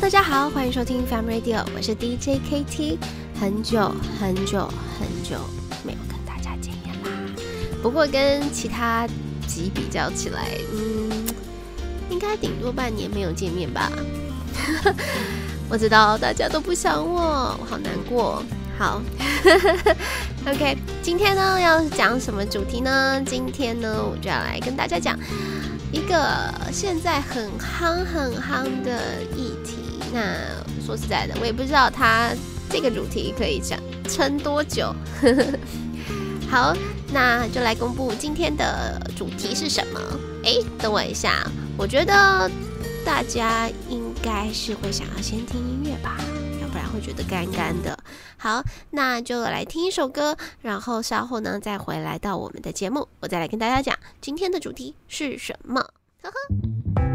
大家好，欢迎收听 Fam Radio，我是 DJ KT。很久很久很久没有跟大家见面啦，不过跟其他集比较起来，嗯，应该顶多半年没有见面吧。我知道大家都不想我，我好难过。好，OK，今天呢要讲什么主题呢？今天呢我就要来跟大家讲一个现在很夯很夯的。那说实在的，我也不知道它这个主题可以讲撑多久。好，那就来公布今天的主题是什么？哎，等我一下，我觉得大家应该是会想要先听音乐吧，要不然会觉得干干的。好，那就来听一首歌，然后稍后呢再回来到我们的节目，我再来跟大家讲今天的主题是什么。呵呵。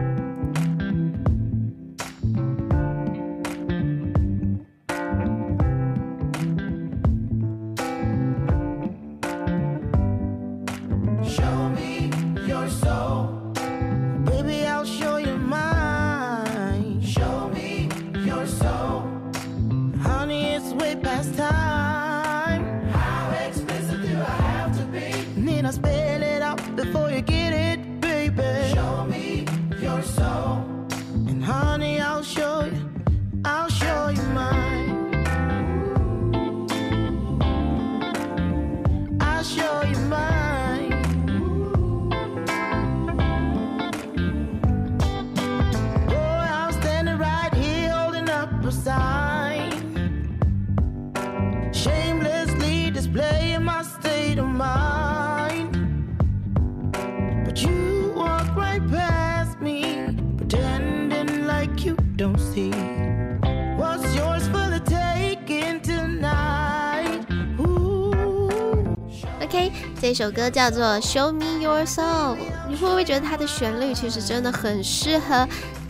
Show me your soul. Baby, I'll show you mine. Show me your soul. Honey, it's way past time. How do I have to be? Need spell it out before you give? 这首歌叫做《Show Me Your Soul》，你会不会觉得它的旋律其实真的很适合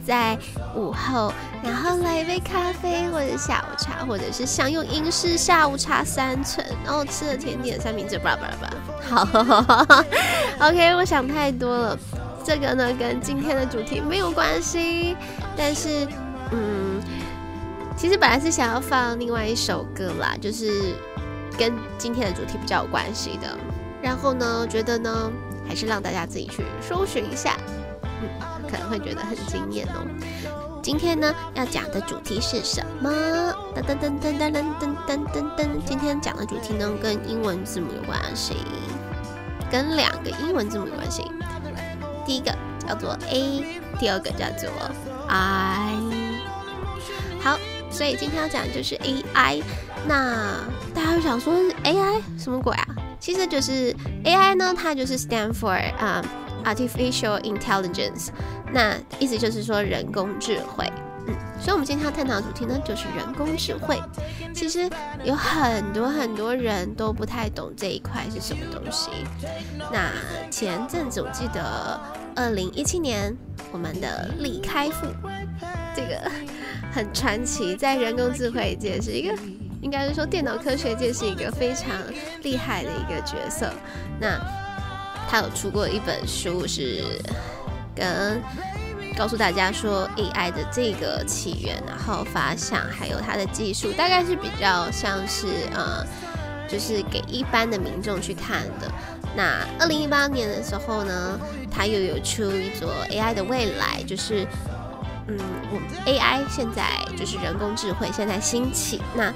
在午后，然后来一杯咖啡，或者下午茶，或者是享用英式下午茶三层，然后吃了甜点三明治，巴拉巴拉巴拉。好，OK，我想太多了。这个呢跟今天的主题没有关系，但是嗯，其实本来是想要放另外一首歌啦，就是跟今天的主题比较有关系的。然后呢，觉得呢，还是让大家自己去搜寻一下，嗯，可能会觉得很惊艳哦。今天呢，要讲的主题是什么？噔噔噔噔噔噔噔噔噔。今天讲的主题呢，跟英文字母有关系，跟两个英文字母有关系。第一个叫做 A，第二个叫做 I。好，所以今天要讲的就是 AI。那大家会想说，AI 什么鬼啊？其实就是 AI 呢，它就是 stand for 啊、artificial intelligence，那意思就是说人工智慧。嗯，所以我们今天要探讨的主题呢，就是人工智慧。其实有很多很多人都不太懂这一块是什么东西。那前阵子我记得二零一七年，我们的李开复，这个很传奇，在人工智慧界是一个。应该是说，电脑科学界是一个非常厉害的一个角色。那他有出过一本书，是跟告诉大家说 AI 的这个起源，然后发想，还有它的技术，大概是比较像是呃，就是给一般的民众去看的。那二零一八年的时候呢，他又有出一座 AI 的未来，就是嗯，我 AI 现在就是人工智慧现在兴起，那。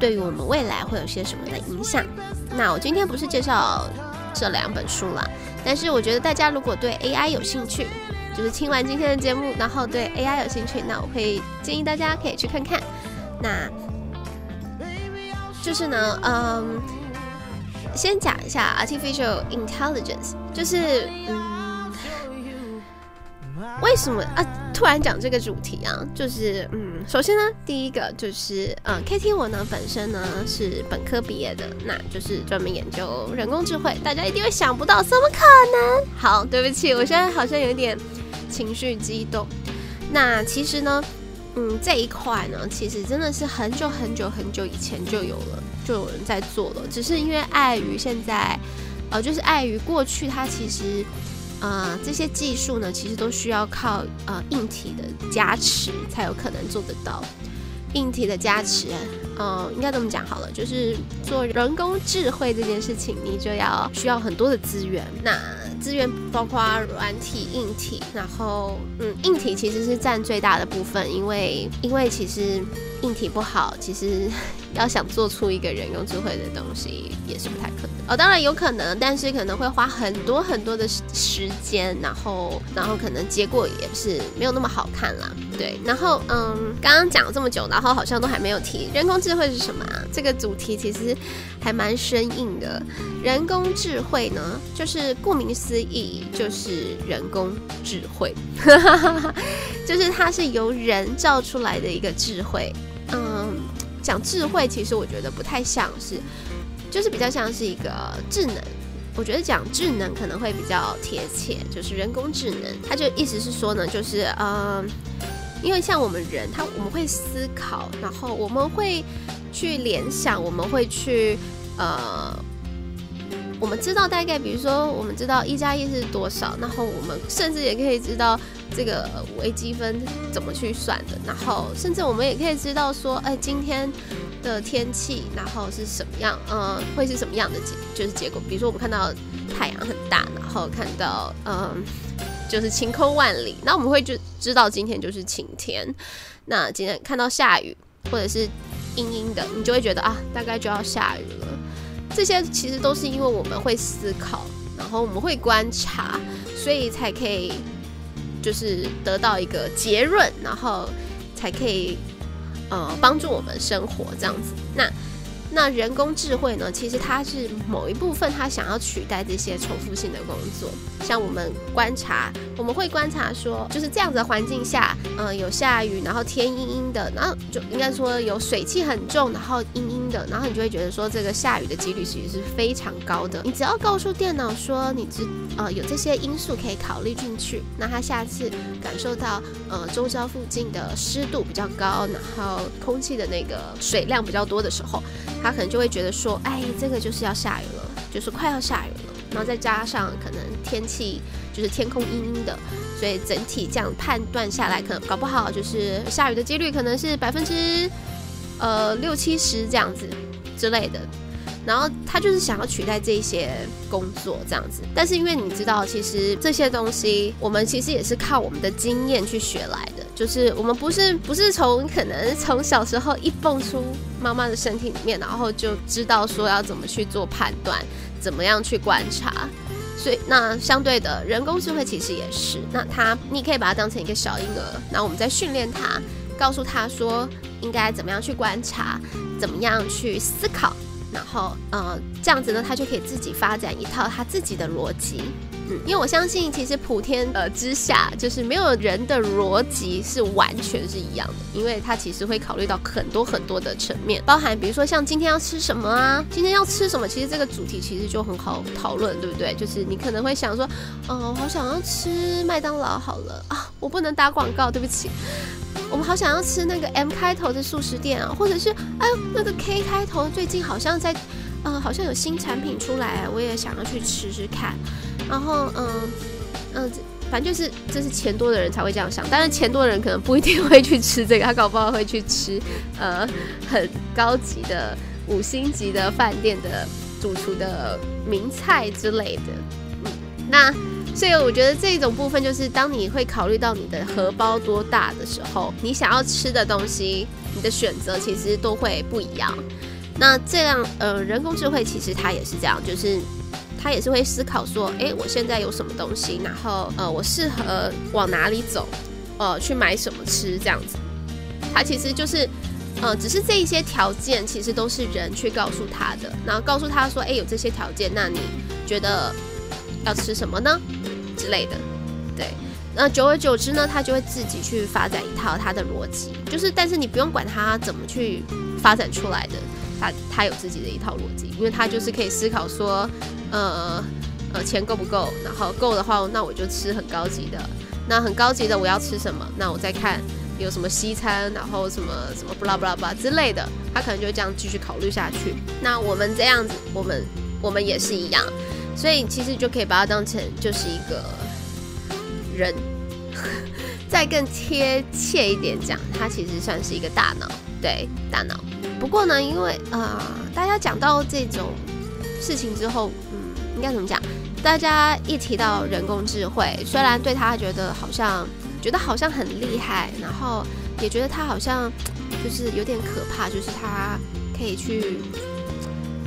对于我们未来会有些什么的影响？那我今天不是介绍这两本书啦，但是我觉得大家如果对 AI 有兴趣，就是听完今天的节目，然后对 AI 有兴趣，那我会建议大家可以去看看。那就是呢，嗯，先讲一下 artificial intelligence，就是嗯，为什么啊？突然讲这个主题啊，就是嗯，首先呢，第一个就是嗯，KT 我呢本身呢是本科毕业的，那就是专门研究人工智慧，大家一定会想不到，怎么可能？好，对不起，我现在好像有一点情绪激动。那其实呢，嗯，这一块呢，其实真的是很久很久很久以前就有了，就有人在做了，只是因为碍于现在，呃，就是碍于过去它其实。呃，这些技术呢，其实都需要靠呃硬体的加持才有可能做得到。硬体的加持，嗯、呃，应该这么讲好了，就是做人工智慧这件事情，你就要需要很多的资源。那资源包括软体、硬体，然后嗯，硬体其实是占最大的部分，因为因为其实硬体不好，其实。要想做出一个人工智慧的东西也是不太可能哦，当然有可能，但是可能会花很多很多的时间，然后然后可能结果也是没有那么好看啦。对，然后嗯，刚刚讲了这么久，然后好像都还没有提人工智慧是什么啊？这个主题其实还蛮生硬的。人工智慧呢，就是顾名思义，就是人工智慧，就是它是由人造出来的一个智慧，嗯。讲智慧，其实我觉得不太像是，就是比较像是一个智能。我觉得讲智能可能会比较贴切，就是人工智能。它就意思是说呢，就是呃，因为像我们人，他我们会思考，然后我们会去联想，我们会去呃。我们知道大概，比如说，我们知道一加一是多少，然后我们甚至也可以知道这个微积分怎么去算的，然后甚至我们也可以知道说，哎，今天的天气，然后是什么样，嗯，会是什么样的结，就是结果。比如说，我们看到太阳很大，然后看到，嗯，就是晴空万里，那我们会就知道今天就是晴天。那今天看到下雨或者是阴阴的，你就会觉得啊，大概就要下雨了。这些其实都是因为我们会思考，然后我们会观察，所以才可以就是得到一个结论，然后才可以呃帮助我们生活这样子。那那人工智慧呢？其实它是某一部分，它想要取代这些重复性的工作。像我们观察，我们会观察说，就是这样子的环境下，嗯、有下雨，然后天阴阴的，然后就应该说有水汽很重，然后阴阴的，然后你就会觉得说，这个下雨的几率其实是非常高的。你只要告诉电脑说，你知呃有这些因素可以考虑进去，那它下次感受到呃周遭附近的湿度比较高，然后空气的那个水量比较多的时候。他可能就会觉得说，哎，这个就是要下雨了，就是快要下雨了。然后再加上可能天气就是天空阴阴的，所以整体这样判断下来，可能搞不好就是下雨的几率可能是百分之呃六七十这样子之类的。然后他就是想要取代这些工作这样子，但是因为你知道，其实这些东西我们其实也是靠我们的经验去学来的，就是我们不是不是从可能从小时候一蹦出妈妈的身体里面，然后就知道说要怎么去做判断，怎么样去观察，所以那相对的人工智慧其实也是，那他你可以把它当成一个小婴儿，那我们在训练他，告诉他说应该怎么样去观察，怎么样去思考。然后，呃，这样子呢，他就可以自己发展一套他自己的逻辑，嗯，因为我相信，其实普天呃之下，就是没有人的逻辑是完全是一样的，因为他其实会考虑到很多很多的层面，包含比如说像今天要吃什么啊，今天要吃什么，其实这个主题其实就很好讨论，对不对？就是你可能会想说，哦，好想要吃麦当劳好了啊，我不能打广告，对不起。我们好想要吃那个 M 开头的素食店啊，或者是哎那个 K 开头最近好像在，呃，好像有新产品出来，我也想要去吃吃看。然后嗯嗯、呃，反正就是这是钱多的人才会这样想，但是钱多的人可能不一定会去吃这个，他搞不好会去吃呃很高级的五星级的饭店的主厨的名菜之类的。嗯，那。所以我觉得这一种部分就是，当你会考虑到你的荷包多大的时候，你想要吃的东西，你的选择其实都会不一样。那这样，呃，人工智慧其实它也是这样，就是它也是会思考说，诶，我现在有什么东西，然后呃，我适合往哪里走，呃，去买什么吃这样子。它其实就是，呃，只是这一些条件其实都是人去告诉他的，然后告诉他说，诶，有这些条件，那你觉得？要吃什么呢？之类的，对，那久而久之呢，他就会自己去发展一套他的逻辑，就是，但是你不用管他怎么去发展出来的，他他有自己的一套逻辑，因为他就是可以思考说，呃呃，钱够不够，然后够的话，那我就吃很高级的，那很高级的我要吃什么？那我再看有什么西餐，然后什么什么布拉布拉巴之类的，他可能就这样继续考虑下去。那我们这样子，我们我们也是一样。所以其实就可以把它当成就是一个人。再更贴切一点讲，它其实算是一个大脑，对，大脑。不过呢，因为呃，大家讲到这种事情之后，嗯，应该怎么讲？大家一提到人工智慧，虽然对他觉得好像觉得好像很厉害，然后也觉得他好像就是有点可怕，就是他可以去，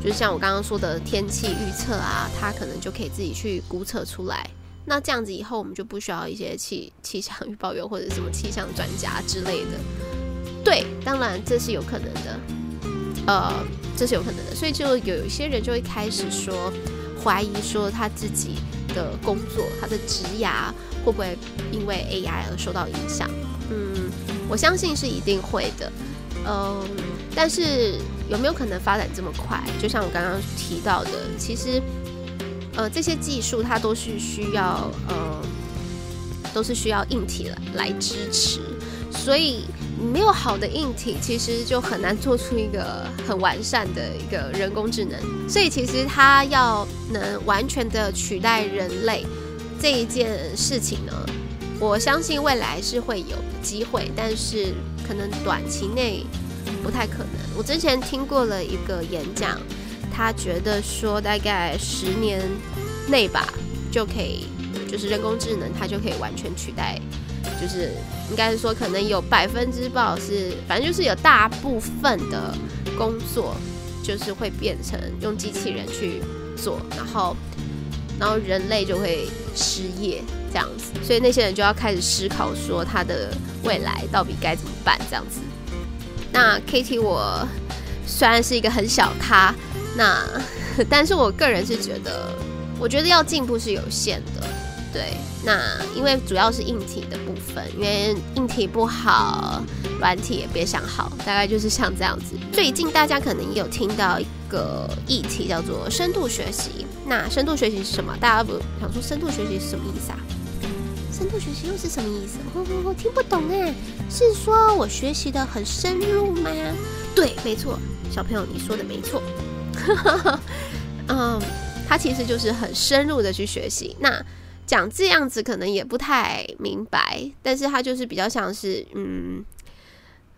就是像我刚刚说的天气预测啊，他可能就可以自己去估测出来。那这样子以后，我们就不需要一些气气象预报员或者什么气象专家之类的。对，当然这是有可能的，呃，这是有可能的。所以就有一些人就会开始说，怀疑说他自己的工作，他的职涯会不会因为 AI 而受到影响？嗯，我相信是一定会的。嗯，但是有没有可能发展这么快？就像我刚刚提到的，其实。呃，这些技术它都是需要呃，都是需要硬体来来支持，所以没有好的硬体，其实就很难做出一个很完善的一个人工智能。所以其实它要能完全的取代人类这一件事情呢，我相信未来是会有机会，但是可能短期内 不太可能。我之前听过了一个演讲。他觉得说，大概十年内吧，就可以，就是人工智能，它就可以完全取代，就是应该是说，可能有百分之不好是，反正就是有大部分的工作，就是会变成用机器人去做，然后，然后人类就会失业这样子，所以那些人就要开始思考说，他的未来到底该怎么办这样子。那 Kitty，我虽然是一个很小咖。那，但是我个人是觉得，我觉得要进步是有限的，对。那因为主要是硬体的部分，因为硬体不好，软体也别想好，大概就是像这样子。最近大家可能也有听到一个议题叫做深度学习。那深度学习是什么？大家不想说深度学习是什么意思啊？深度学习又是什么意思？我我我听不懂哎，是说我学习得很深入吗？对，没错，小朋友你说的没错。嗯，他其实就是很深入的去学习。那讲这样子可能也不太明白，但是他就是比较像是，嗯，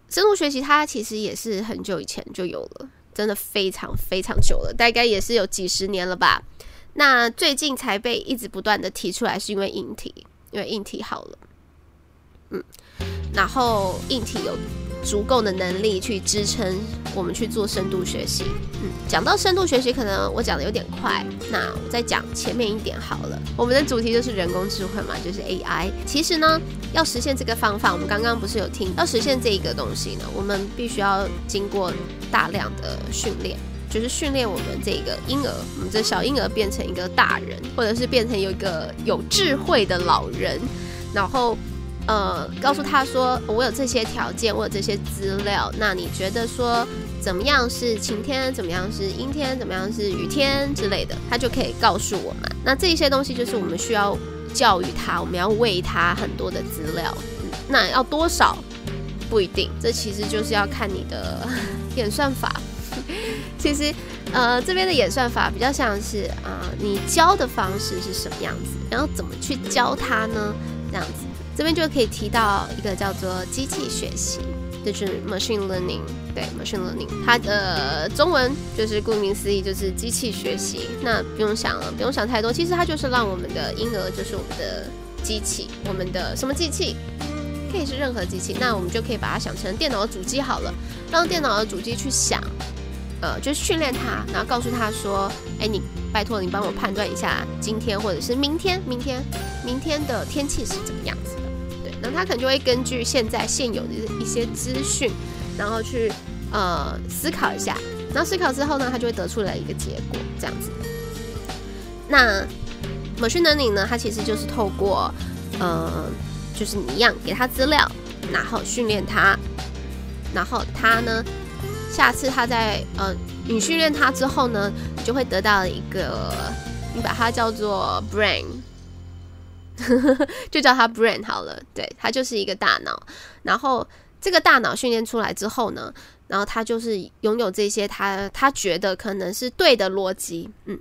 深度学习，它其实也是很久以前就有了，真的非常非常久了，大概也是有几十年了吧。那最近才被一直不断的提出来，是因为引体，因为硬体好了，嗯，然后硬体有。足够的能力去支撑我们去做深度学习。嗯，讲到深度学习，可能我讲的有点快，那我再讲前面一点好了。我们的主题就是人工智慧嘛，就是 AI。其实呢，要实现这个方法，我们刚刚不是有听，要实现这一个东西呢，我们必须要经过大量的训练，就是训练我们这个婴儿，我们这小婴儿变成一个大人，或者是变成有一个有智慧的老人，然后。呃，告诉他说，我有这些条件，我有这些资料。那你觉得说怎么样是晴天，怎么样是阴天，怎么样是雨天之类的，他就可以告诉我们。那这些东西就是我们需要教育他，我们要喂他很多的资料。那要多少不一定，这其实就是要看你的 演算法。其实，呃，这边的演算法比较像是啊、你教的方式是什么样子，然后怎么去教他呢？这样子。这边就可以提到一个叫做机器学习，就是 machine learning，对，machine learning，它的中文就是顾名思义就是机器学习。那不用想了，不用想太多，其实它就是让我们的婴儿就是我们的机器，我们的什么机器，可以是任何机器，那我们就可以把它想成电脑的主机好了，让电脑的主机去想，呃，就是训练它，然后告诉他说，哎，你拜托你帮我判断一下今天或者是明天，明天，明天的天气是怎么样子的，对。那他可能就会根据现在现有的一些资讯，然后去呃思考一下，然后思考之后呢，他就会得出来一个结果，这样子。那 machine learning 呢，它其实就是透过呃，就是你一样给他资料，然后训练他，然后他呢，下次他在呃，你训练他之后呢，你就会得到一个，你把它叫做 brain。就叫它 brain 好了，对，它就是一个大脑。然后这个大脑训练出来之后呢，然后它就是拥有这些他他觉得可能是对的逻辑，嗯。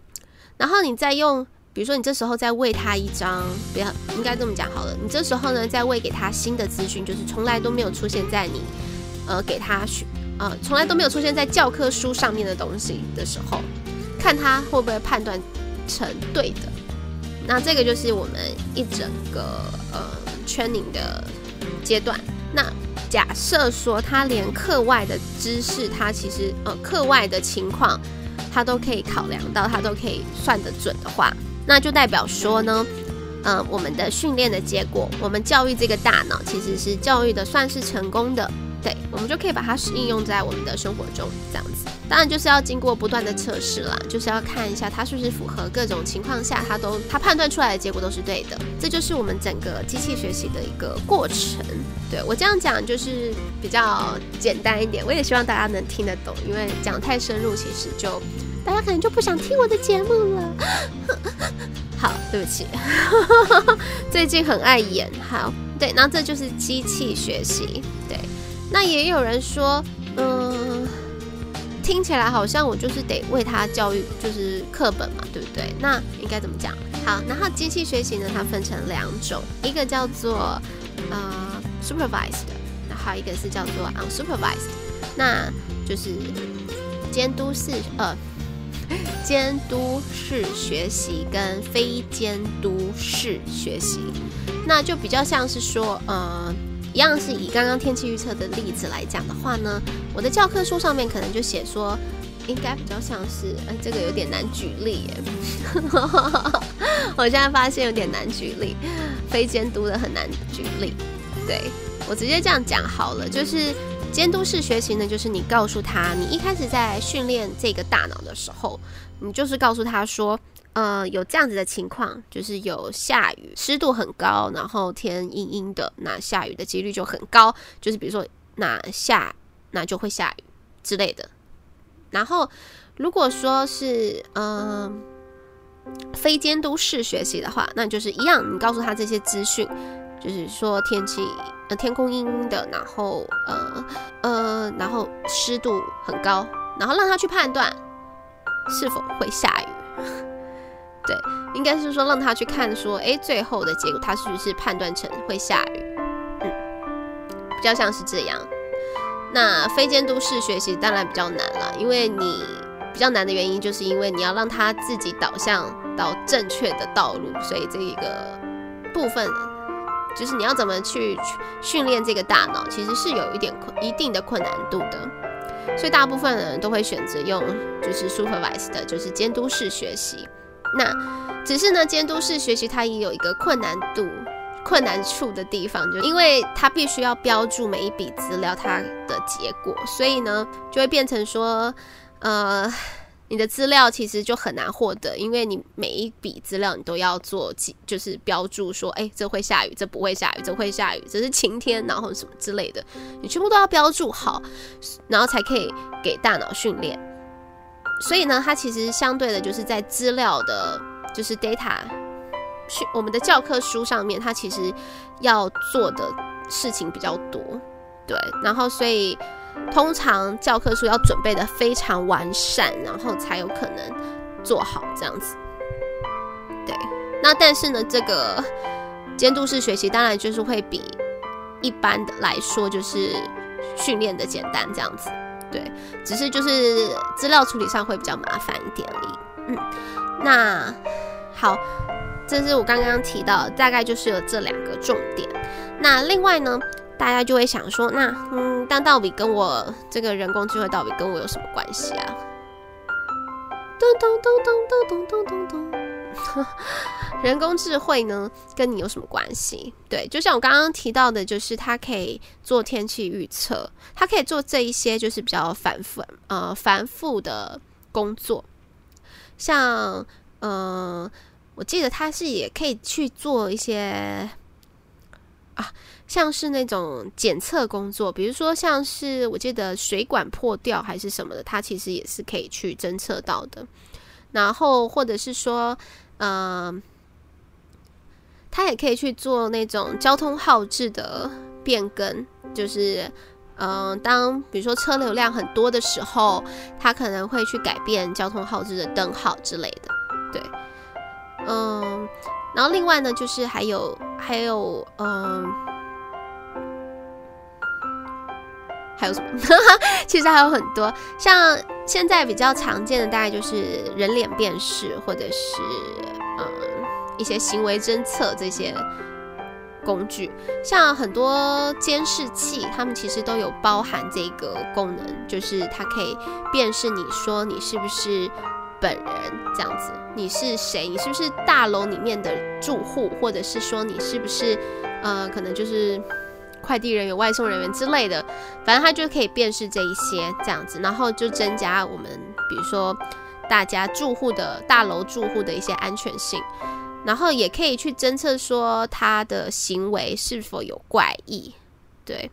然后你再用比如说你这时候再喂他一张，不要应该这么讲好了，你这时候呢再喂给他新的资讯，就是从来都没有出现在你呃给他学呃从来都没有出现在教科书上面的东西的时候，看他会不会判断成对的。那这个就是我们一整个呃 training 的阶段。那假设说他连课外的知识，他其实呃课外的情况，他都可以考量到，他都可以算得准的话，那就代表说呢，呃，我们的训练的结果，我们教育这个大脑其实是教育的算是成功的。对，我们就可以把它应用在我们的生活中，这样子。当然就是要经过不断的测试啦，就是要看一下它是不是符合各种情况下，它都它判断出来的结果都是对的。这就是我们整个机器学习的一个过程。对，我这样讲就是比较简单一点，我也希望大家能听得懂，因为讲太深入，其实就大家可能就不想听我的节目了。好，对不起，最近很爱演。好，对，那这就是机器学习，对。那也有人说，嗯，听起来好像我就是得为他教育，就是课本嘛，对不对？那应该怎么讲？好，然后机器学习呢，它分成两种，一个叫做呃 supervised，然后一个是叫做 unsupervised，那就是监督式呃监督式学习跟非监督式学习，那就比较像是说，呃。一样是以刚刚天气预测的例子来讲的话呢，我的教科书上面可能就写说，应该比较像是，哎，这个有点难举例耶。我现在发现有点难举例，非监督的很难举例。对，我直接这样讲好了，就是监督式学习呢，就是你告诉他，你一开始在训练这个大脑的时候，你就是告诉他说。呃，有这样子的情况，就是有下雨，湿度很高，然后天阴阴的，那下雨的几率就很高。就是比如说，那下那就会下雨之类的。然后，如果说是呃非监督式学习的话，那就是一样，你告诉他这些资讯，就是说天气呃天空阴阴的，然后呃呃，然后湿度很高，然后让他去判断是否会下雨。对，应该是说让他去看，说，哎，最后的结果他是不是判断成会下雨？嗯，比较像是这样。那非监督式学习当然比较难了，因为你比较难的原因，就是因为你要让他自己导向到正确的道路，所以这一个部分就是你要怎么去训练这个大脑，其实是有一点困一定的困难度的。所以大部分人都会选择用就是 supervised 的，就是监督式学习。那只是呢，监督式学习它也有一个困难度、困难处的地方，就因为它必须要标注每一笔资料它的结果，所以呢，就会变成说，呃，你的资料其实就很难获得，因为你每一笔资料你都要做记，就是标注说，哎，这会下雨，这不会下雨，这会下雨，这是晴天，然后什么之类的，你全部都要标注好，然后才可以给大脑训练。所以呢，它其实相对的，就是在资料的，就是 data，我们的教科书上面，它其实要做的事情比较多，对。然后，所以通常教科书要准备的非常完善，然后才有可能做好这样子。对。那但是呢，这个监督式学习当然就是会比一般的来说，就是训练的简单这样子。对，只是就是资料处理上会比较麻烦一点而已。嗯，那好，这是我刚刚提到，大概就是有这两个重点。那另外呢，大家就会想说，那嗯，但到底跟我这个人工智慧到底跟我有什么关系啊？咚咚咚咚咚咚咚咚咚。人工智慧呢，跟你有什么关系？对，就像我刚刚提到的，就是它可以做天气预测，它可以做这一些就是比较繁复呃繁复的工作，像呃，我记得它是也可以去做一些啊，像是那种检测工作，比如说像是我记得水管破掉还是什么的，它其实也是可以去侦测到的，然后或者是说。嗯、呃，他也可以去做那种交通号志的变更，就是，嗯、当比如说车流量很多的时候，它可能会去改变交通号志的灯号之类的。对，嗯、然后另外呢，就是还有还有嗯、还有什么？其实还有很多，像现在比较常见的大概就是人脸辨识，或者是嗯、一些行为侦测这些。工具像很多监视器，它们其实都有包含这个功能，就是它可以辨识你说你是不是本人这样子，你是谁？你是不是大楼里面的住户，或者是说你是不是呃，可能就是快递人员、外送人员之类的，反正它就可以辨识这一些这样子，然后就增加我们比如说大家住户的大楼住户的一些安全性。然后也可以去侦测说他的行为是否有怪异，对。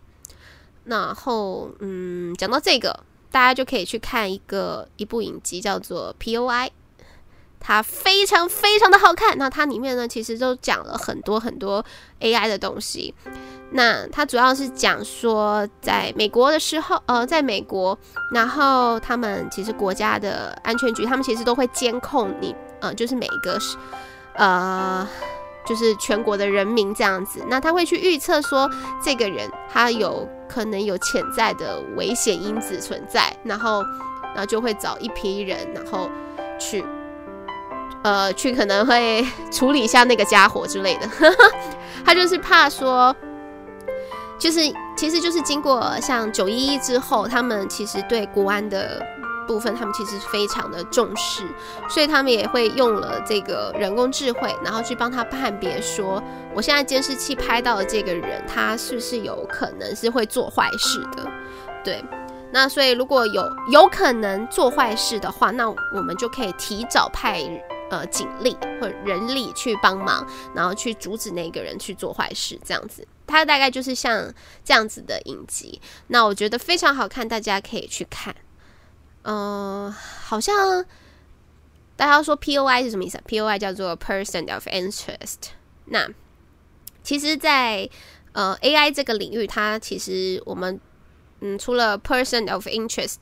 然后，嗯，讲到这个，大家就可以去看一个一部影集，叫做《POI》，它非常非常的好看。那它里面呢，其实都讲了很多很多 AI 的东西。那它主要是讲说，在美国的时候，呃，在美国，然后他们其实国家的安全局，他们其实都会监控你，呃，就是每一个是。呃，就是全国的人民这样子，那他会去预测说，这个人他有可能有潜在的危险因子存在，然后，然后就会找一批人，然后去，呃，去可能会处理一下那个家伙之类的。他就是怕说，就是其实就是经过像九一一之后，他们其实对国安的。部分他们其实非常的重视，所以他们也会用了这个人工智慧，然后去帮他判别说，我现在监视器拍到的这个人，他是不是有可能是会做坏事的？对，那所以如果有有可能做坏事的话，那我们就可以提早派呃警力或人力去帮忙，然后去阻止那个人去做坏事，这样子。它大概就是像这样子的影集，那我觉得非常好看，大家可以去看。嗯、好像大家说 POI 是什么意思？POI 叫做 Person of Interest。那其实，在呃 AI 这个领域，它其实我们嗯，除了 Person of Interest，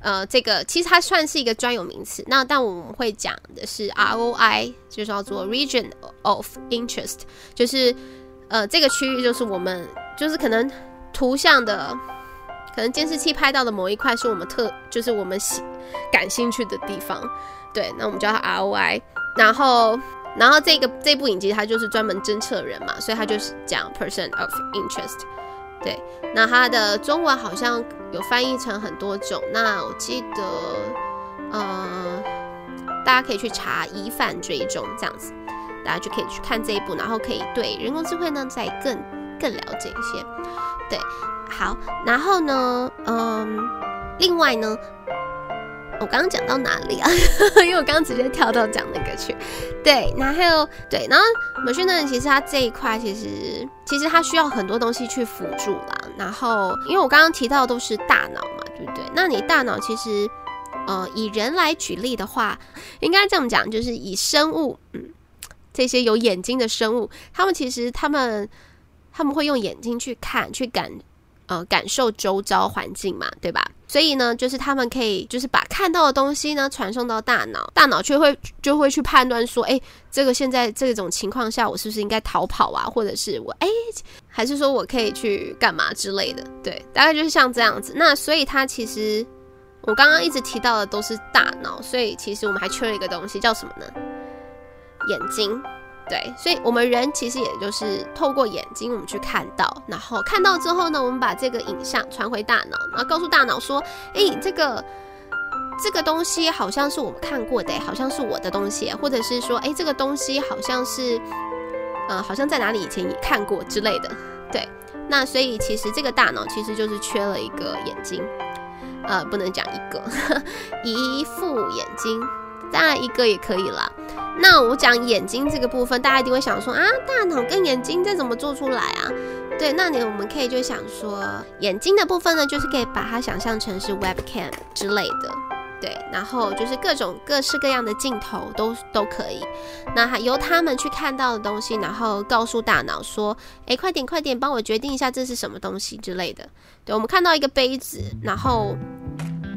呃，这个其实它算是一个专有名词。那但我们会讲的是 ROI，就叫做 Region of Interest，就是呃这个区域就是我们就是可能图像的。可能监视器拍到的某一块是我们特，就是我们喜感兴趣的地方，对，那我们叫它 ROI。然后，然后这个这部影集它就是专门侦测人嘛，所以它就是讲 person of interest。对，那它的中文好像有翻译成很多种。那我记得，呃，大家可以去查疑犯追踪这样子，大家就可以去看这一部，然后可以对人工智慧呢再更更了解一些，对。好，然后呢，嗯，另外呢，我刚刚讲到哪里啊？因为我刚刚直接跳到讲那个去。对，然后对，然后 machine learning 其实它这一块其实其实它需要很多东西去辅助啦。然后，因为我刚刚提到都是大脑嘛，对不对？那你大脑其实，呃，以人来举例的话，应该这么讲，就是以生物，嗯，这些有眼睛的生物，他们其实他们他们会用眼睛去看，去感。呃，感受周遭环境嘛，对吧？所以呢，就是他们可以，就是把看到的东西呢传送到大脑，大脑却会就会去判断说，诶，这个现在这种情况下，我是不是应该逃跑啊？或者是我，诶，还是说我可以去干嘛之类的？对，大概就是像这样子。那所以它其实，我刚刚一直提到的都是大脑，所以其实我们还缺了一个东西，叫什么呢？眼睛。对，所以我们人其实也就是透过眼睛，我们去看到，然后看到之后呢，我们把这个影像传回大脑，然后告诉大脑说：“哎，这个这个东西好像是我们看过的，好像是我的东西，或者是说，哎，这个东西好像是，呃，好像在哪里以前也看过之类的。”对，那所以其实这个大脑其实就是缺了一个眼睛，呃，不能讲一个，一副眼睛。当然一个也可以啦。那我讲眼睛这个部分，大家一定会想说啊，大脑跟眼睛这怎么做出来啊？对，那你我们可以就想说，眼睛的部分呢，就是可以把它想象成是 webcam 之类的，对，然后就是各种各式各样的镜头都都可以。那由他们去看到的东西，然后告诉大脑说，哎，快点快点，帮我决定一下这是什么东西之类的。对，我们看到一个杯子，然后。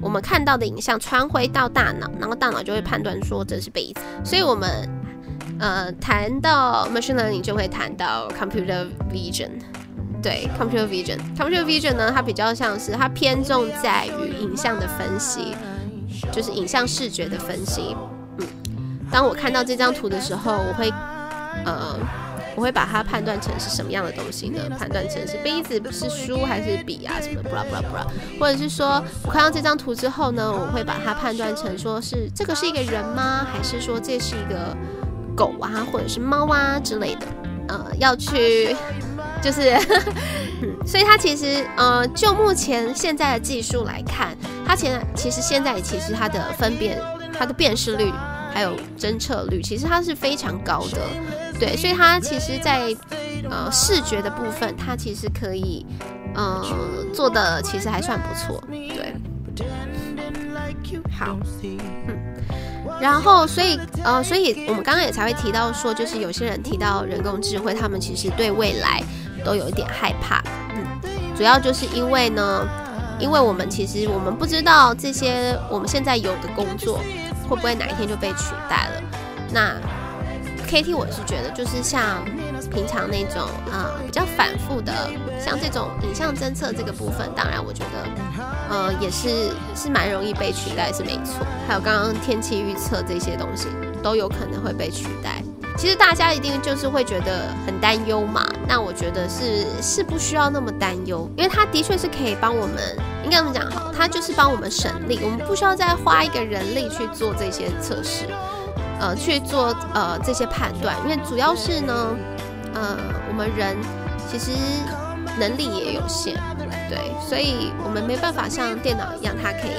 我们看到的影像传回到大脑，然后大脑就会判断说这是杯子。所以，我们呃，谈到 machine learning 就会谈到 computer vision。对，computer vision，computer vision 呢，它比较像是它偏重在于影像的分析，就是影像视觉的分析。嗯，当我看到这张图的时候，我会呃。我会把它判断成是什么样的东西呢？判断成是杯子、是书还是笔啊？什么布拉布拉布拉，或者是说我看到这张图之后呢，我会把它判断成说是这个是一个人吗？还是说这是一个狗啊，或者是猫啊之类的？呃，要去就是，所以它其实呃，就目前现在的技术来看，它前其实现在其实它的分辨、它的辨识率还有侦测率，其实它是非常高的。对，所以它其实在，呃视觉的部分，它其实可以，呃做的其实还算不错。对，好，嗯，然后所以呃，所以我们刚刚也才会提到说，就是有些人提到人工智慧，他们其实对未来都有一点害怕。嗯，主要就是因为呢，因为我们其实我们不知道这些我们现在有的工作会不会哪一天就被取代了。那 KT 我是觉得，就是像平常那种啊、比较反复的，像这种影像侦测这个部分，当然我觉得呃也是是蛮容易被取代，是没错。还有刚刚天气预测这些东西都有可能会被取代。其实大家一定就是会觉得很担忧嘛，那我觉得是是不需要那么担忧，因为它的确是可以帮我们，应该怎么讲好，它就是帮我们省力，我们不需要再花一个人力去做这些测试。呃，去做呃这些判断，因为主要是呢，呃，我们人其实能力也有限，对，所以我们没办法像电脑一样，它可以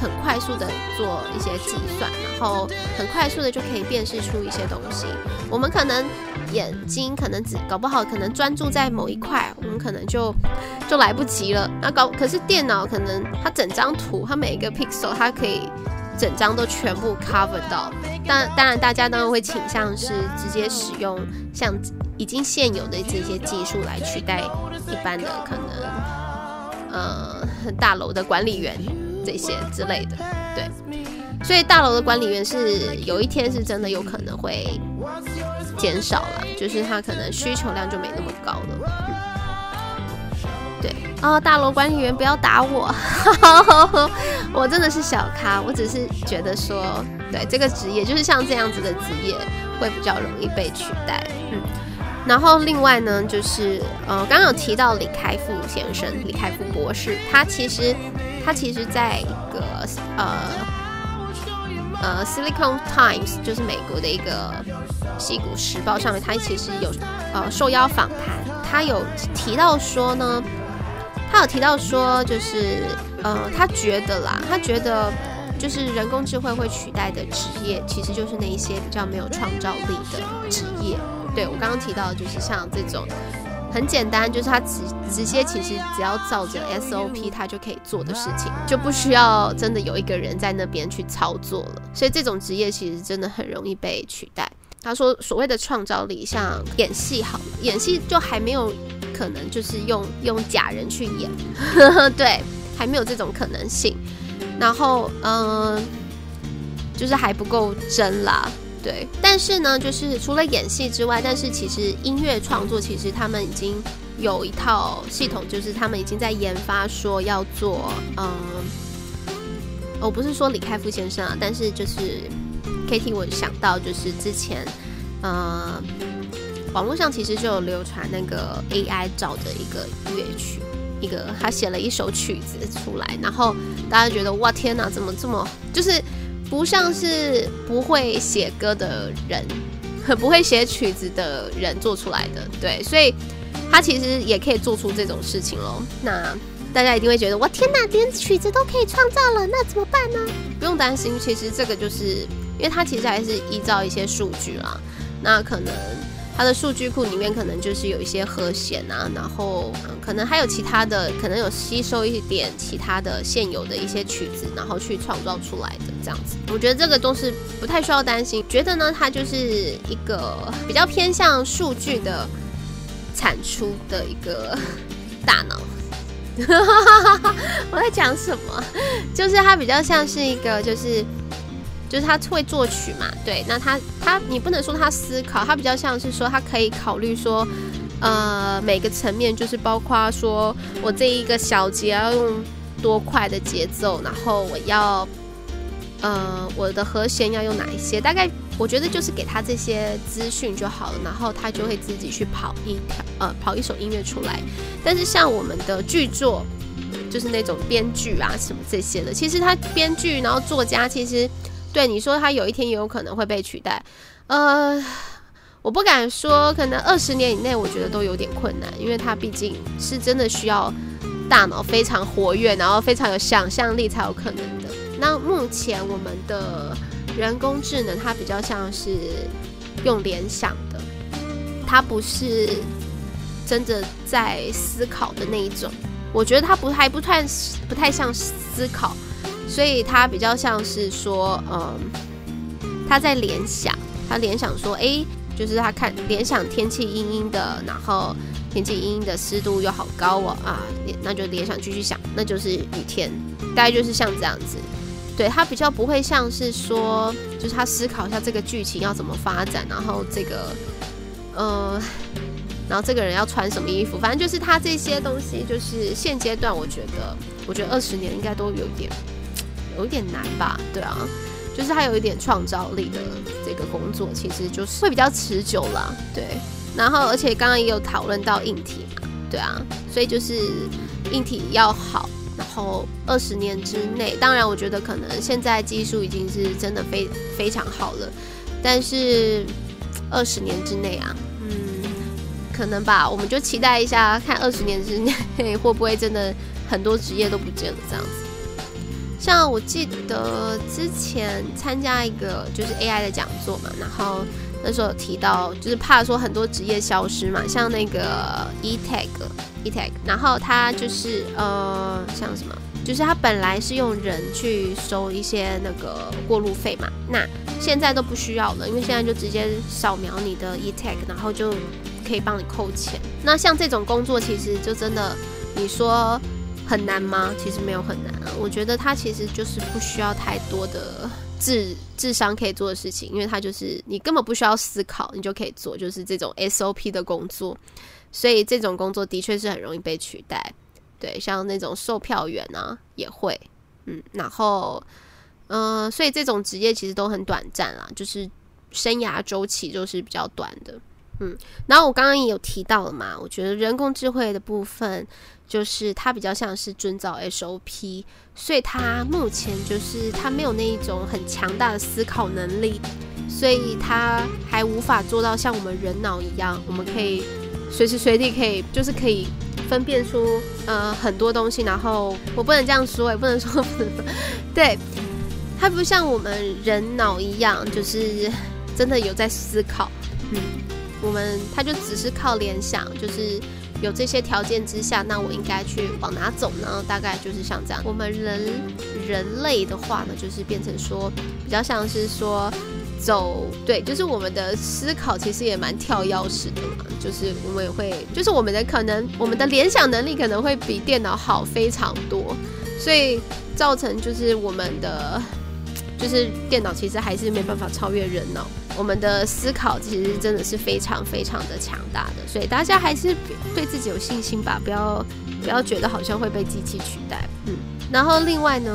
很快速的做一些计算，然后很快速的就可以辨识出一些东西。我们可能眼睛可能只搞不好，可能专注在某一块，我们可能就就来不及了。那搞可是电脑可能它整张图，它每一个 pixel 它可以。整张都全部 cover 到，但当然大家当然会倾向是直接使用像已经现有的这些技术来取代一般的可能，呃，大楼的管理员这些之类的，对，所以大楼的管理员是有一天是真的有可能会减少了，就是他可能需求量就没那么高了。啊哦，大楼管理员不要打我，我真的是小咖，我只是觉得说，对这个职业就是像这样子的职业会比较容易被取代，嗯，然后另外呢，就是呃，刚刚有提到李开复先生，李开复博士，他其实他其实在一个呃呃 Silicon Times，就是美国的一个矽谷时报上面，他其实有呃受邀访谈，他有提到说呢。他有提到说，就是，呃，他觉得啦，他觉得就是人工智慧会取代的职业，其实就是那一些比较没有创造力的职业。对，我刚刚提到就是像这种很简单，就是他直直接其实只要照着 SOP 他就可以做的事情，就不需要真的有一个人在那边去操作了。所以这种职业其实真的很容易被取代。他说所谓的创造力，像演戏好，演戏就还没有。可能就是用用假人去演，对，还没有这种可能性。然后，嗯、呃，就是还不够真啦，对。但是呢，就是除了演戏之外，但是其实音乐创作，其实他们已经有一套系统，就是他们已经在研发，说要做，嗯、呃，我不是说李开复先生啊，但是就是 KT，我想到就是之前，呃。网络上其实就有流传那个 AI 找的一个乐曲，一个他写了一首曲子出来，然后大家觉得哇天哪，怎么这么就是不像是不会写歌的人，不会写曲子的人做出来的，对，所以他其实也可以做出这种事情喽。那大家一定会觉得哇天哪，连曲子都可以创造了，那怎么办呢？不用担心，其实这个就是因为它其实还是依照一些数据啦，那可能。它的数据库里面可能就是有一些和弦啊，然后嗯，可能还有其他的，可能有吸收一点其他的现有的一些曲子，然后去创造出来的这样子。我觉得这个都是不太需要担心。觉得呢，它就是一个比较偏向数据的产出的一个大脑。我在讲什么？就是它比较像是一个就是。就是他会作曲嘛，对，那他他你不能说他思考，他比较像是说他可以考虑说，呃，每个层面就是包括说我这一个小节要用多快的节奏，然后我要，呃，我的和弦要用哪一些，大概我觉得就是给他这些资讯就好了，然后他就会自己去跑一条呃跑一首音乐出来。但是像我们的剧作，就是那种编剧啊什么这些的，其实他编剧然后作家其实。对你说，他有一天也有可能会被取代，呃，我不敢说，可能二十年以内，我觉得都有点困难，因为他毕竟是真的需要大脑非常活跃，然后非常有想象力才有可能的。那目前我们的人工智能，它比较像是用联想的，它不是真的在思考的那一种。我觉得它不还不太不太像思考。所以他比较像是说，嗯，他在联想，他联想说，哎，就是他看联想天气阴阴的，然后天气阴阴的湿度又好高哦，啊，那就联想继续想，那就是雨天，大概就是像这样子。对，他比较不会像是说，就是他思考一下这个剧情要怎么发展，然后这个，呃，然后这个人要穿什么衣服，反正就是他这些东西，就是现阶段我觉得，我觉得二十年应该都有点。有一点难吧，对啊，就是他有一点创造力的这个工作，其实就是会比较持久啦，对。然后，而且刚刚也有讨论到硬体嘛，对啊，所以就是硬体要好，然后二十年之内，当然我觉得可能现在技术已经是真的非非常好了，但是二十年之内啊，嗯，可能吧，我们就期待一下，看二十年之内会不会真的很多职业都不见了这样子。像我记得之前参加一个就是 AI 的讲座嘛，然后那时候有提到，就是怕说很多职业消失嘛，像那个 eTag，eTag，然后它就是呃，像什么，就是它本来是用人去收一些那个过路费嘛，那现在都不需要了，因为现在就直接扫描你的 eTag，然后就可以帮你扣钱。那像这种工作，其实就真的你说。很难吗？其实没有很难啊。我觉得它其实就是不需要太多的智智商可以做的事情，因为它就是你根本不需要思考，你就可以做，就是这种 SOP 的工作。所以这种工作的确是很容易被取代。对，像那种售票员啊也会，嗯，然后，嗯、所以这种职业其实都很短暂啦，就是生涯周期就是比较短的。嗯，然后我刚刚也有提到了嘛，我觉得人工智慧的部分。就是它比较像是遵照 SOP，所以它目前就是它没有那一种很强大的思考能力，所以它还无法做到像我们人脑一样，我们可以随时随地可以就是可以分辨出呃很多东西。然后我不能这样说，也不能说，对，它不像我们人脑一样，就是真的有在思考。嗯，我们它就只是靠联想，就是。有这些条件之下，那我应该去往哪走呢？大概就是像这样。我们人人类的话呢，就是变成说比较像是说走，对，就是我们的思考其实也蛮跳跃式的嘛。就是我们也会，就是我们的可能，我们的联想能力可能会比电脑好非常多，所以造成就是我们的。就是电脑其实还是没办法超越人脑，我们的思考其实真的是非常非常的强大的，所以大家还是对自己有信心吧，不要不要觉得好像会被机器取代。嗯，然后另外呢，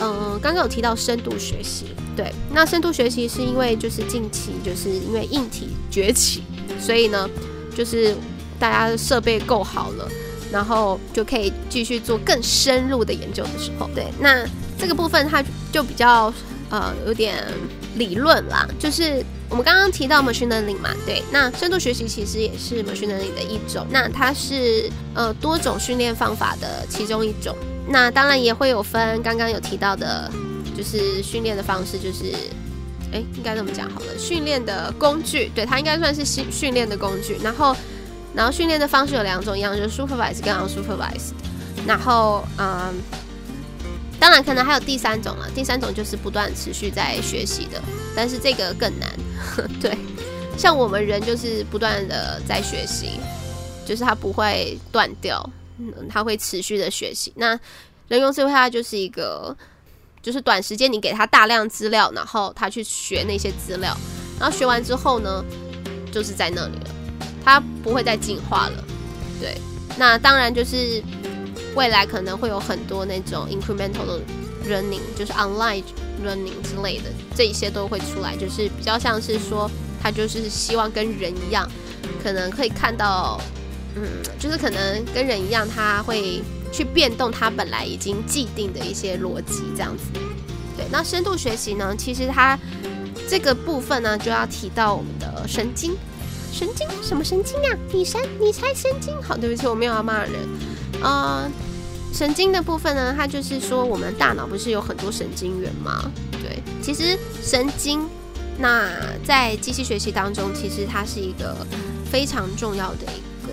嗯、刚刚有提到深度学习，对，那深度学习是因为就是近期就是因为硬体崛起，所以呢，就是大家设备够好了，然后就可以继续做更深入的研究的时候，对，那。这个部分它就比较呃有点理论啦，就是我们刚刚提到 machine learning 嘛，对，那深度学习其实也是 machine learning 的一种，那它是呃多种训练方法的其中一种，那当然也会有分，刚刚有提到的，就是训练的方式，就是哎应该这么讲好了，训练的工具，对，它应该算是训训练的工具，然后然后训练的方式有两种，一样就是 supervised 跟 unsupervised，然后嗯。当然，可能还有第三种了。第三种就是不断持续在学习的，但是这个更难。对，像我们人就是不断的在学习，就是它不会断掉，嗯，它会持续的学习。那人工智慧它就是一个，就是短时间你给他大量资料，然后他去学那些资料，然后学完之后呢，就是在那里了，它不会再进化了。对，那当然就是未来可能会有很多那种 incremental 的 learning，就是 online learning 之类的，这一些都会出来，就是比较像是说他就是希望跟人一样，可能可以看到，嗯，就是可能跟人一样，他会。去变动它本来已经既定的一些逻辑，这样子。对，那深度学习呢？其实它这个部分呢，就要提到我们的神经。神经？什么神经啊？你神？你才神经？好，对不起，我没有要骂人。呃，神经的部分呢，它就是说我们大脑不是有很多神经元吗？对，其实神经那在机器学习当中，其实它是一个非常重要的一个。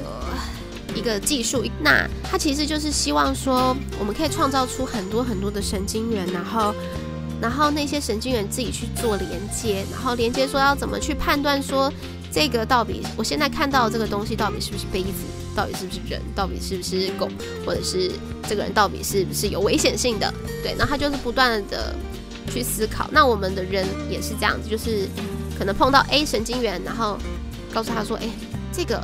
一个技术，那它其实就是希望说，我们可以创造出很多很多的神经元，然后，然后那些神经元自己去做连接，然后连接说要怎么去判断说，这个到底我现在看到这个东西到底是不是杯子，到底是不是人，到底是不是狗，或者是这个人到底是不是有危险性的？对，那他就是不断的去思考。那我们的人也是这样子，就是可能碰到 A 神经元，然后告诉他说，哎，这个。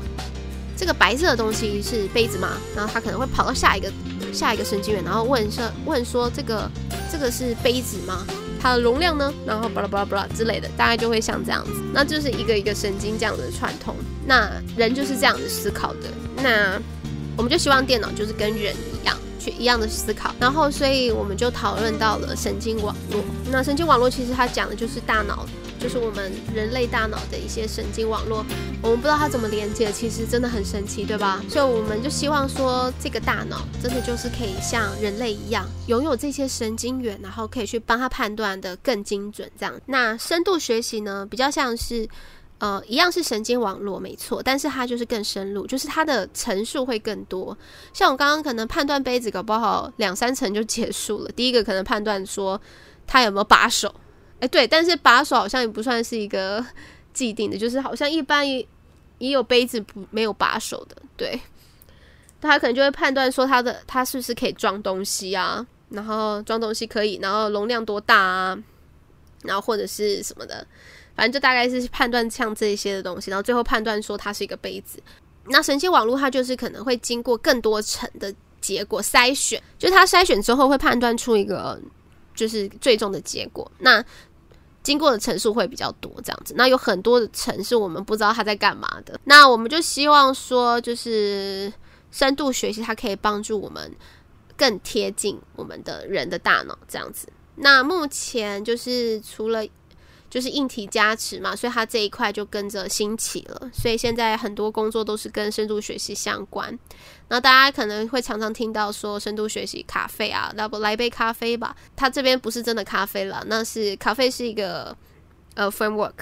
这个白色的东西是杯子吗？然后他可能会跑到下一个下一个神经元，然后问说问说这个这个是杯子吗？它的容量呢？然后巴拉巴拉巴拉之类的，大概就会像这样子，那就是一个一个神经这样的串通。那人就是这样子思考的。那我们就希望电脑就是跟人一样去一样的思考。然后所以我们就讨论到了神经网络。那神经网络其实它讲的就是大脑。就是我们人类大脑的一些神经网络，我们不知道它怎么连接，其实真的很神奇，对吧？所以我们就希望说，这个大脑真的就是可以像人类一样，拥有这些神经元，然后可以去帮它判断得更精准。这样，那深度学习呢，比较像是，呃，一样是神经网络，没错，但是它就是更深入，就是它的层数会更多。像我刚刚可能判断杯子，搞不好两三层就结束了。第一个可能判断说它有没有把手。哎，对，但是把手好像也不算是一个既定的，就是好像一般也也有杯子不没有把手的，对，他可能就会判断说他的他是不是可以装东西啊，然后装东西可以，然后容量多大啊，然后或者是什么的，反正就大概是判断像这些的东西，然后最后判断说它是一个杯子。那神经网络它就是可能会经过更多层的结果筛选，就它筛选之后会判断出一个就是最终的结果。那经过的层数会比较多，这样子。那有很多的层是我们不知道它在干嘛的。那我们就希望说，就是深度学习，它可以帮助我们更贴近我们的人的大脑，这样子。那目前就是除了。就是硬体加持嘛，所以它这一块就跟着兴起了。所以现在很多工作都是跟深度学习相关。那大家可能会常常听到说深度学习咖啡啊，那不来杯咖啡吧？它这边不是真的咖啡啦，那是咖啡是一个呃 framework，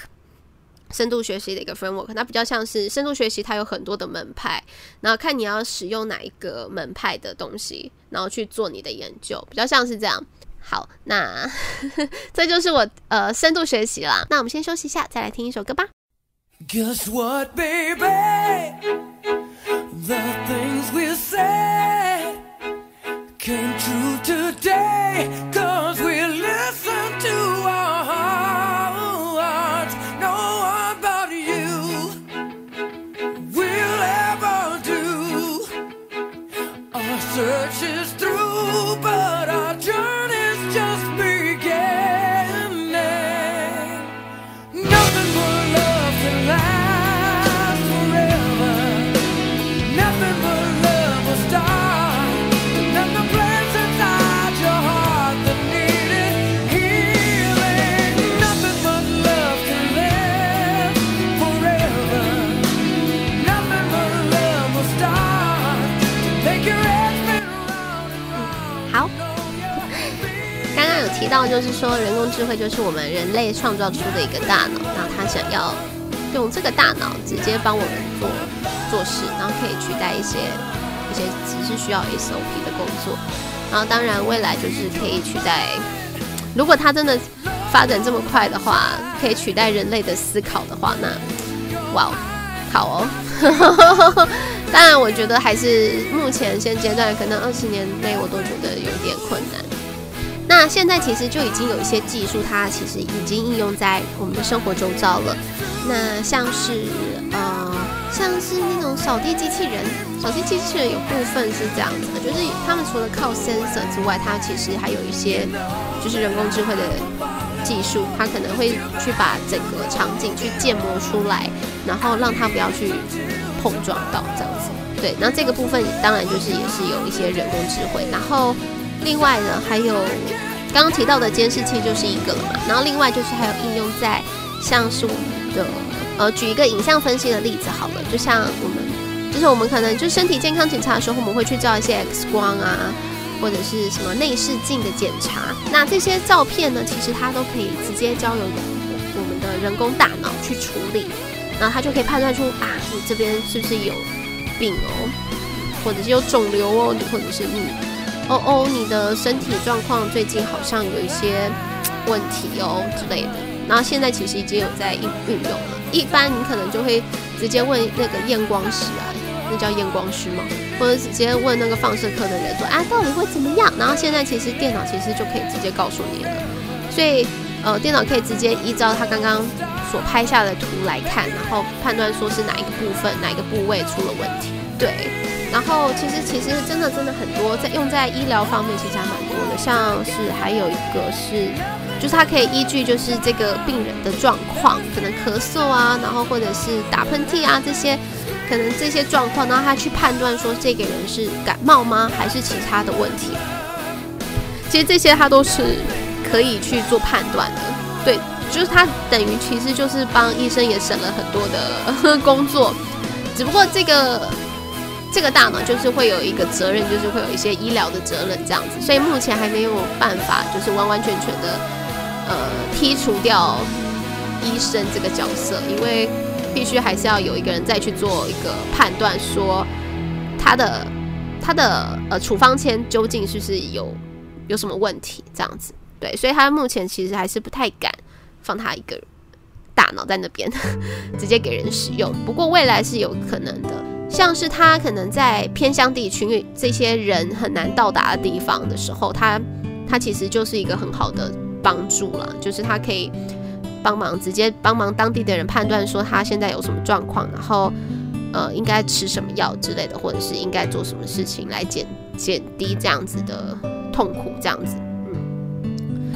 深度学习的一个 framework。那比较像是深度学习，它有很多的门派，然后看你要使用哪一个门派的东西，然后去做你的研究，比较像是这样。好，那这就是我呃深度学习啦。那我们先休息一下，再来听一首歌吧。Guess what, baby? The things we said came true today, 'cause we listened to our hearts. No one but you will ever do. Our search 提到就是说，人工智慧就是我们人类创造出的一个大脑，那他想要用这个大脑直接帮我们做做事，然后可以取代一些一些只是需要 SOP 的工作，然后当然未来就是可以取代，如果它真的发展这么快的话，可以取代人类的思考的话，那哇哦，好哦。当然，我觉得还是目前现阶段，可能二十年内我都觉得有点困难。那现在其实就已经有一些技术，它其实已经应用在我们的生活周遭了。那像是呃，像是那种扫地机器人，扫地机器人有部分是这样子的，就是他们除了靠 sensor 之外，它其实还有一些就是人工智慧的技术，它可能会去把整个场景去建模出来，然后让它不要去碰撞到这样子。对，那这个部分当然就是也是有一些人工智慧，然后。另外呢，还有刚刚提到的监视器就是一个了嘛，然后另外就是还有应用在像是我们的呃，举一个影像分析的例子好了，就像我们就是我们可能就身体健康检查的时候，我们会去照一些 X 光啊，或者是什么内视镜的检查，那这些照片呢，其实它都可以直接交由我们的人工大脑去处理，然后它就可以判断出啊，你这边是不是有病哦，或者是有肿瘤哦，或者是你。哦哦，你的身体状况最近好像有一些问题哦之类的。然后现在其实已经有在运运用了。一般你可能就会直接问那个验光师啊，那叫验光师吗？或者直接问那个放射科的人说，啊，到底会怎么样？然后现在其实电脑其实就可以直接告诉你了。所以呃，电脑可以直接依照他刚刚所拍下的图来看，然后判断说是哪一个部分、哪一个部位出了问题。对。然后其实其实真的真的很多在用在医疗方面，其实还蛮多的。像是还有一个是，就是它可以依据就是这个病人的状况，可能咳嗽啊，然后或者是打喷嚏啊这些，可能这些状况，然后他去判断说这个人是感冒吗，还是其他的问题。其实这些他都是可以去做判断的。对，就是他等于其实就是帮医生也省了很多的 工作，只不过这个。这个大脑就是会有一个责任，就是会有一些医疗的责任这样子，所以目前还没有办法，就是完完全全的，呃，剔除掉医生这个角色，因为必须还是要有一个人再去做一个判断，说他的他的呃处方签究竟是不是有有什么问题这样子，对，所以他目前其实还是不太敢放他一个大脑在那边直接给人使用，不过未来是有可能的。像是他可能在偏乡地区，这些人很难到达的地方的时候，他他其实就是一个很好的帮助了，就是他可以帮忙直接帮忙当地的人判断说他现在有什么状况，然后呃应该吃什么药之类的，或者是应该做什么事情来减减低这样子的痛苦，这样子，嗯，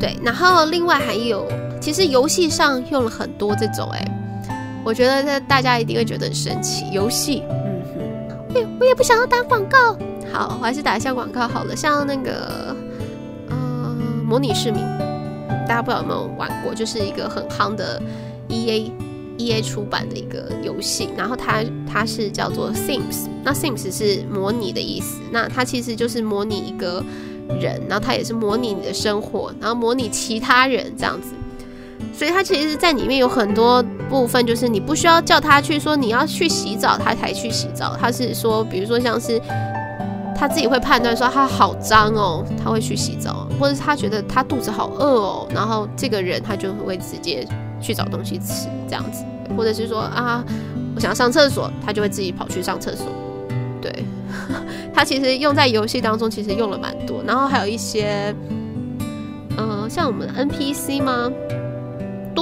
对，然后另外还有，其实游戏上用了很多这种哎、我觉得这大家一定会觉得很神奇。游戏，嗯哼，我也我也不想要打广告。好，我还是打一下广告好了。像那个，呃，模拟市民，大家不知道有没有玩过？就是一个很夯的 EA EA 出版的一个游戏。然后它它是叫做 Sims，那 Sims 是模拟的意思。那它其实就是模拟一个人，然后它也是模拟你的生活，然后模拟其他人这样子。所以它其实，在里面有很多部分，就是你不需要叫他去说你要去洗澡，他才去洗澡。他是说，比如说像是他自己会判断说他好脏哦，他会去洗澡，或者是他觉得他肚子好饿哦，然后这个人他就会直接去找东西吃这样子，或者是说啊，我想要上厕所，他就会自己跑去上厕所。对，他其实用在游戏当中，其实用了蛮多。然后还有一些，嗯、像我们 NPC 吗？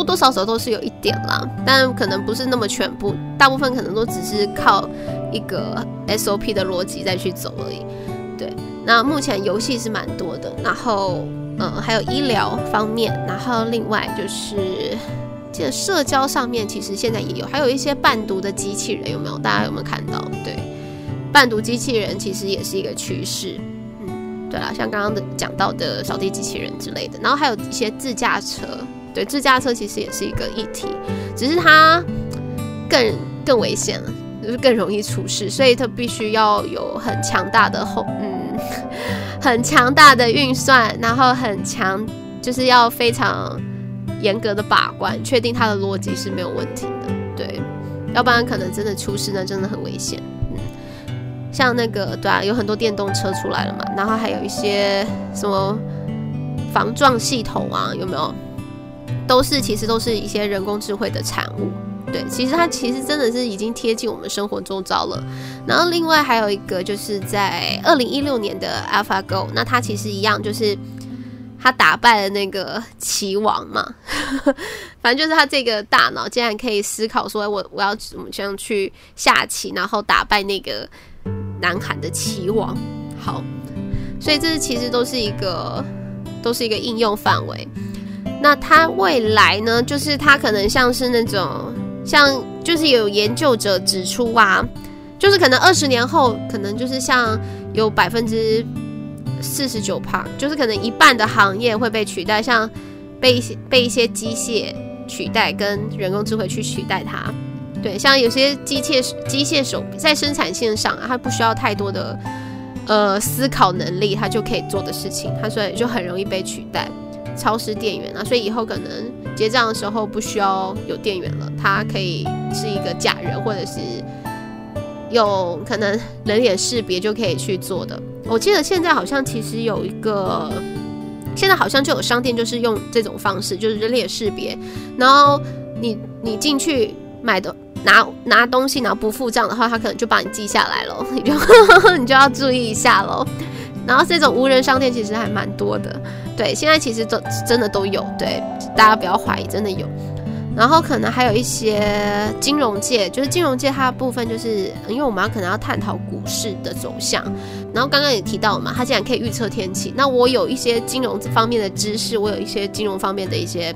多多少少都是有一点啦，但可能不是那么全部，大部分可能都只是靠一个 SOP 的逻辑再去走而已。对，那目前游戏是蛮多的，然后嗯，还有医疗方面，然后另外就是这社交上面，其实现在也有，还有一些伴读的机器人，有没有？大家有没有看到？对，伴读机器人其实也是一个趋势。嗯，对啦，像刚刚的讲到的扫地机器人之类的，然后还有一些自驾车。对，自驾车其实也是一个议题，只是它更更危险了，就是更容易出事，所以它必须要有很强大的后，嗯，很强大的运算，然后很强，就是要非常严格的把关，确定它的逻辑是没有问题的，对，要不然可能真的出事，那真的很危险。嗯，像那个对啊，有很多电动车出来了嘛，然后还有一些什么防撞系统啊，有没有？都是其实都是一些人工智慧的产物，对，其实它其实真的是已经贴近我们生活周遭了。然后另外还有一个就是在二零一六年的 AlphaGo，那它其实一样，就是它打败了那个棋王嘛。反正就是它这个大脑竟然可以思考说，我我要怎么样去下棋，然后打败那个南韩的棋王。好，所以这其实都是一个都是一个应用范围。那它未来呢？就是它可能像是那种，像就是有研究者指出啊，就是可能二十年后，可能就是像有百分之四十九趴，就是可能一半的行业会被取代，像被一些被一些机械取代，跟人工智慧去取代它。对，像有些机械机械手在生产线上，它不需要太多的呃思考能力，它就可以做的事情，它所以就很容易被取代。超市店员啊，所以以后可能结账的时候不需要有店员了，他可以是一个假人，或者是有可能人脸识别就可以去做的。我记得现在好像其实有一个，现在好像就有商店就是用这种方式，就是人脸识别，然后你你进去买的拿拿东西，然后不付账的话，他可能就把你记下来了，你就 你就要注意一下喽。然后这种无人商店其实还蛮多的。对，现在其实都真的都有，对，大家不要怀疑，真的有。然后可能还有一些金融界，就是金融界它的部分，就是因为我们要可能要探讨股市的走向。然后刚刚也提到嘛，它竟然可以预测天气。那我有一些金融方面的知识，我有一些金融方面的一些，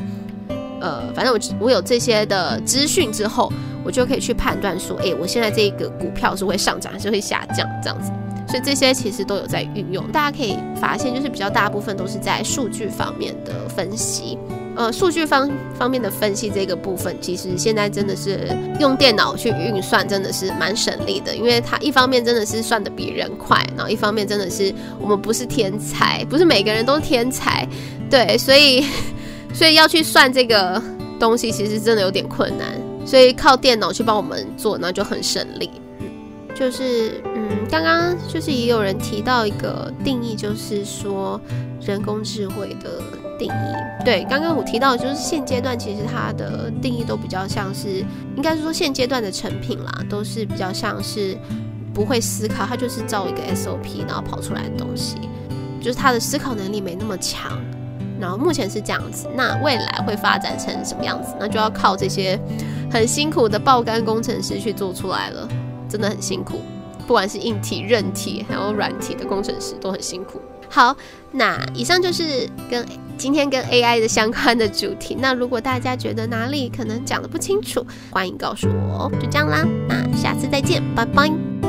呃，反正我我有这些的资讯之后，我就可以去判断说，哎，我现在这个股票是会上涨还是会下降，这样子。所以这些其实都有在运用，大家可以发现，就是比较大部分都是在数据方面的分析。呃，数据方方面的分析这个部分，其实现在真的是用电脑去运算，真的是蛮省力的，因为它一方面真的是算得比人快，然后一方面真的是我们不是天才，不是每个人都是天才，对，所以所以要去算这个东西，其实真的有点困难，所以靠电脑去帮我们做，那就很省力。就是，嗯，刚刚就是也有人提到一个定义，就是说人工智慧的定义。对，刚刚我提到，就是现阶段其实它的定义都比较像是，应该是说现阶段的成品啦，都是比较像是不会思考，它就是照一个 SOP 然后跑出来的东西，就是它的思考能力没那么强。然后目前是这样子，那未来会发展成什么样子？那就要靠这些很辛苦的爆肝工程师去做出来了。真的很辛苦，不管是硬体、韧体，还有软体的工程师都很辛苦。好，那以上就是跟今天跟 AI 的相关的主题。那如果大家觉得哪里可能讲的不清楚，欢迎告诉我哦。就这样啦，那下次再见，拜拜。